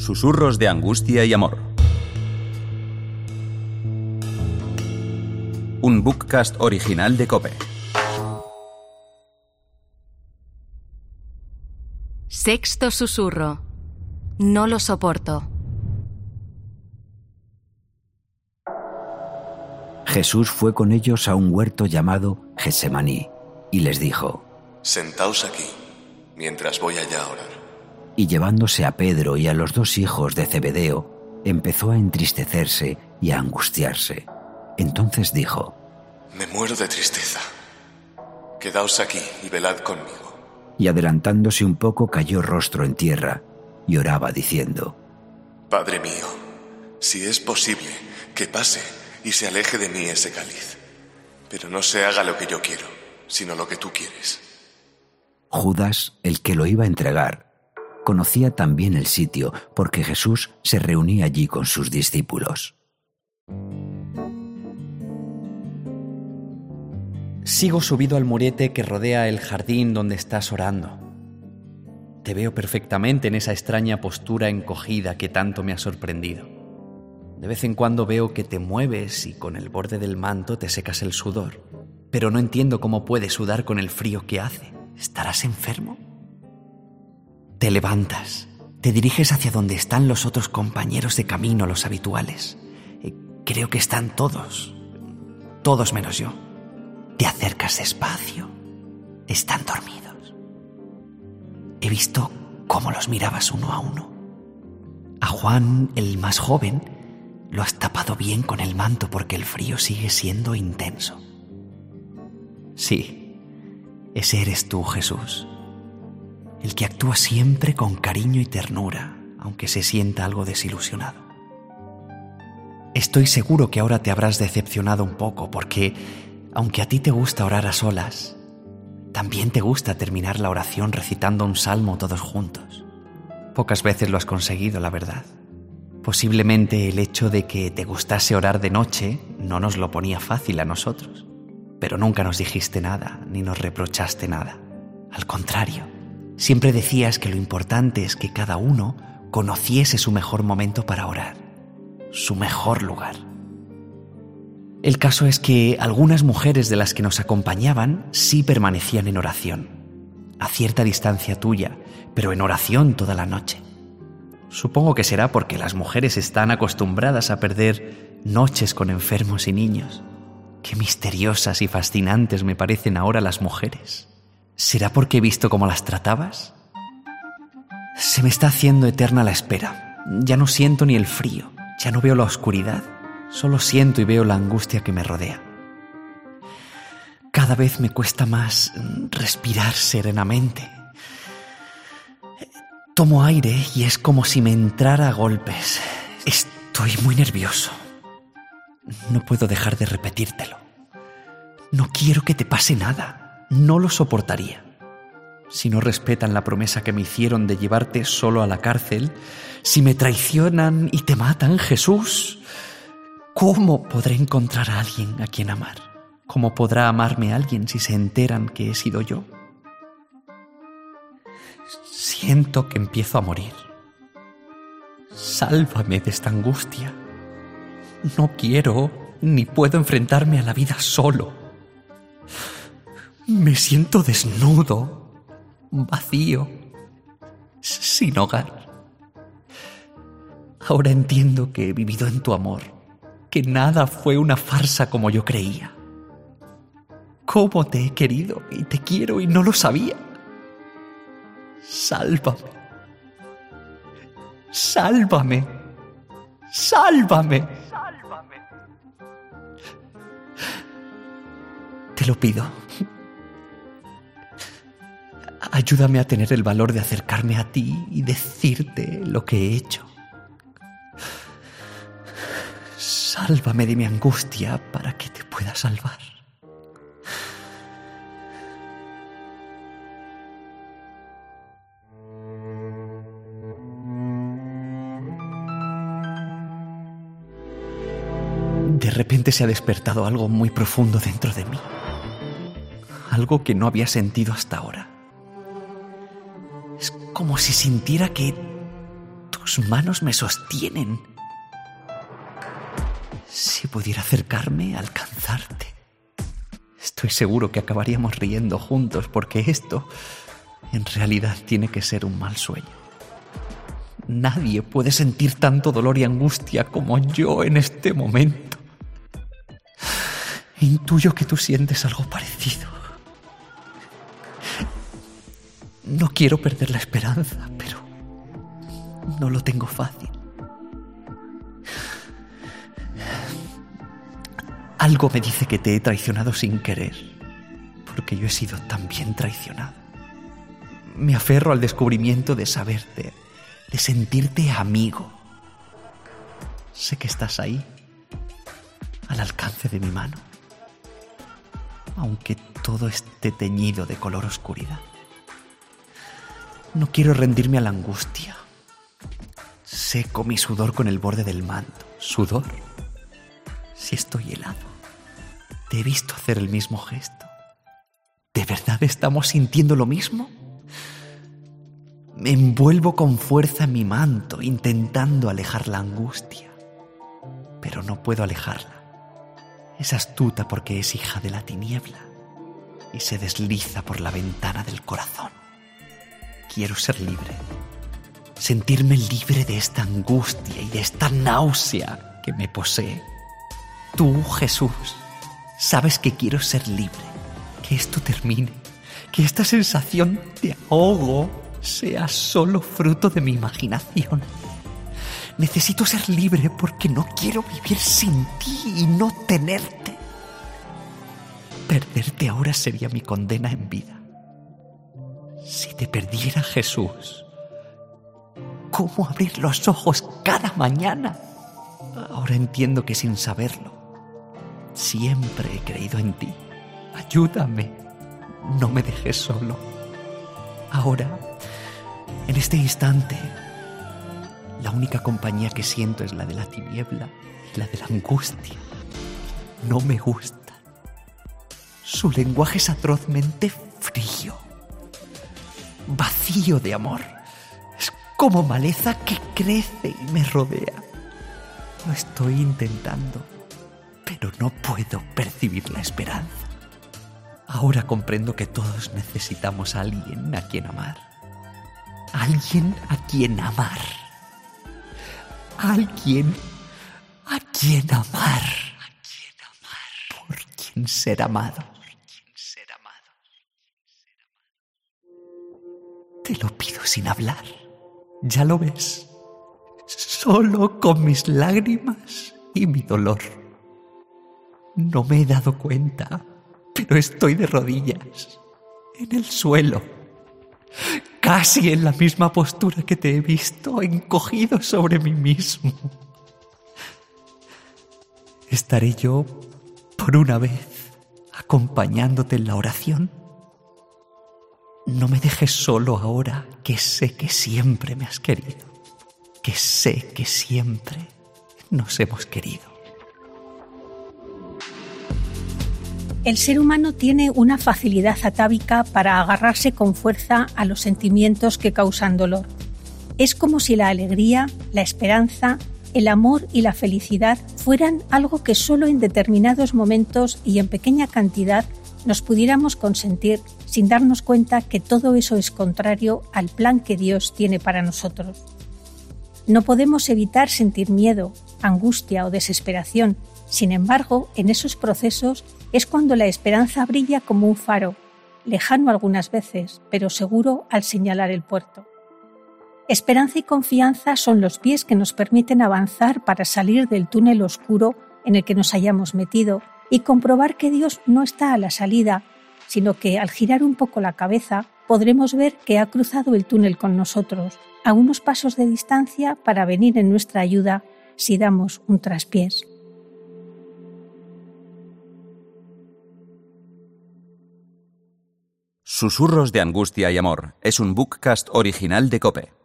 Susurros de angustia y amor. Un bookcast original de Cope. Sexto susurro. No lo soporto. Jesús fue con ellos a un huerto llamado Gesemaní y les dijo, Sentaos aquí, mientras voy allá a orar. Y llevándose a Pedro y a los dos hijos de Zebedeo, empezó a entristecerse y a angustiarse. Entonces dijo, Me muero de tristeza. Quedaos aquí y velad conmigo. y adelantándose un poco cayó rostro en tierra y oraba diciendo, Padre mío, si es posible, que pase y se aleje de mí ese cáliz. Pero no se haga lo que yo quiero, sino lo que tú quieres. Judas, el que lo iba a entregar, conocía también el sitio porque Jesús se reunía allí con sus discípulos. Sigo subido al murete que rodea el jardín donde estás orando. Te veo perfectamente en esa extraña postura encogida que tanto me ha sorprendido. De vez en cuando veo que te mueves y con el borde del manto te secas el sudor, pero no entiendo cómo puedes sudar con el frío que hace. ¿Estarás enfermo? Te levantas, te diriges hacia donde están los otros compañeros de camino, los habituales. Eh, Creo que están todos, todos menos yo. Te acercas despacio. Están dormidos. He visto cómo los mirabas uno a uno. A Juan, el más joven, lo has tapado bien con el manto porque el frío sigue siendo intenso. Sí, ese eres tú, Jesús. El que actúa siempre con cariño y ternura, aunque se sienta algo desilusionado. Estoy seguro que ahora te habrás decepcionado un poco porque, aunque a ti te gusta orar a solas, también te gusta terminar la oración recitando un salmo todos juntos. Pocas veces lo has conseguido, la verdad. Posiblemente el hecho de que te gustase orar de noche no nos lo ponía fácil a nosotros, pero nunca nos dijiste nada ni nos reprochaste nada. Al contrario, siempre decías que lo importante es que cada uno conociese su mejor momento para orar, su mejor lugar. El caso es que algunas mujeres de las que nos acompañaban sí permanecían en oración, a cierta distancia tuya, pero en oración toda la noche. Supongo que será porque las mujeres están acostumbradas a perder noches con enfermos y niños. Qué misteriosas y fascinantes me parecen ahora las mujeres. ¿Será porque he visto cómo las tratabas? Se me está haciendo eterna la espera. Ya no siento ni el frío, ya no veo la oscuridad, solo siento y veo la angustia que me rodea. Cada vez me cuesta más mm, respirar serenamente. Tomo aire y es como si me entrara a golpes. Estoy muy nervioso. No puedo dejar de repetírtelo. No quiero que te pase nada. No lo soportaría. Si no respetan la promesa que me hicieron de llevarte solo a la cárcel, si me traicionan y te matan, Jesús, ¿cómo podré encontrar a alguien a quien amar? ¿Cómo podrá amarme alguien si se enteran que he sido yo? Siento que empiezo a morir. Sálvame de esta angustia. No quiero ni puedo enfrentarme a la vida solo. Me siento desnudo, vacío, sin hogar. Ahora entiendo que he vivido en tu amor, que nada fue una farsa como yo creía. ¿Cómo te he querido y te quiero y no lo sabía? Sálvame. Sálvame. Sálvame. Te lo pido. Ayúdame a tener el valor de acercarme a ti y decirte lo que he hecho. Sálvame de mi angustia para que te pueda salvar. De repente se ha despertado algo muy profundo dentro de mí. Algo que no había sentido hasta ahora. Como si sintiera que Tus manos me sostienen. Si pudiera acercarme, alcanzarte. Estoy seguro que acabaríamos riendo juntos porque esto en realidad tiene que ser un mal sueño. Nadie puede sentir tanto dolor y angustia como yo en este momento. Intuyo que tú sientes algo parecido. No quiero perder la esperanza, pero no lo tengo fácil. Algo me dice que te he traicionado sin querer, porque yo he sido también traicionado. Me aferro al descubrimiento de saberte, de sentirte amigo. Sé que estás ahí, al alcance de mi mano, aunque todo esté teñido de color oscuridad. No quiero rendirme a la angustia. Seco mi sudor con el borde del manto. ¿Sudor? Si estoy helado. Te he visto hacer el mismo gesto. ¿De verdad estamos sintiendo lo mismo? Me envuelvo con fuerza en mi manto, intentando alejar la angustia. Pero no puedo alejarla. Es astuta porque es hija de la tiniebla y se desliza por la ventana del corazón. Quiero ser libre. Sentirme libre de esta angustia y de esta náusea que me posee. Tú, Jesús, Sabes que quiero ser libre, que esto termine, que esta sensación de ahogo sea solo fruto de mi imaginación. Necesito ser libre porque no quiero vivir sin ti y no tenerte. Perderte ahora sería mi condena en vida. Si te perdiera Jesús, ¿cómo abrir los ojos cada mañana? Ahora entiendo que sin saberlo, Siempre he creído en ti. Ayúdame. No me dejes solo. Ahora, en este instante, la única compañía que siento es la de la tiniebla y la de la angustia. No me gusta. Su lenguaje es atrozmente frío, vacío de amor. Es como maleza que crece y me rodea. Lo estoy intentando pero no puedo percibir la esperanza. Ahora comprendo que todos necesitamos a alguien a quien amar. Alguien a quien amar. Alguien a quien amar. Por quien ser amado. Te lo pido sin hablar. Ya lo ves. Solo con mis lágrimas y mi dolor. No me he dado cuenta, pero estoy de rodillas, en el suelo, casi en la misma postura que te he visto, encogido sobre mí mismo. ¿Estaré yo, por una vez, acompañándote en la oración? No me dejes solo ahora, que sé que siempre me has querido, que sé que siempre nos hemos querido. El ser humano tiene una facilidad atávica para agarrarse con fuerza a los sentimientos que causan dolor. Es como si la alegría, la esperanza, el amor y la felicidad fueran algo que solo en determinados momentos y en pequeña cantidad nos pudiéramos consentir sin darnos cuenta que todo eso es contrario al plan que Dios tiene para nosotros. No podemos evitar sentir miedo, angustia o desesperación, sin embargo, en esos procesos es cuando la esperanza brilla como un faro, lejano algunas veces, pero seguro al señalar el puerto. Esperanza y confianza son los pies que nos permiten avanzar para salir del túnel oscuro en el que nos hayamos metido y comprobar que Dios no está a la salida, sino que al girar un poco la cabeza podremos ver que ha cruzado el túnel con nosotros, a unos pasos de distancia para venir en nuestra ayuda si damos un traspiés. Susurros de Angustia y Amor es un bookcast original de Cope.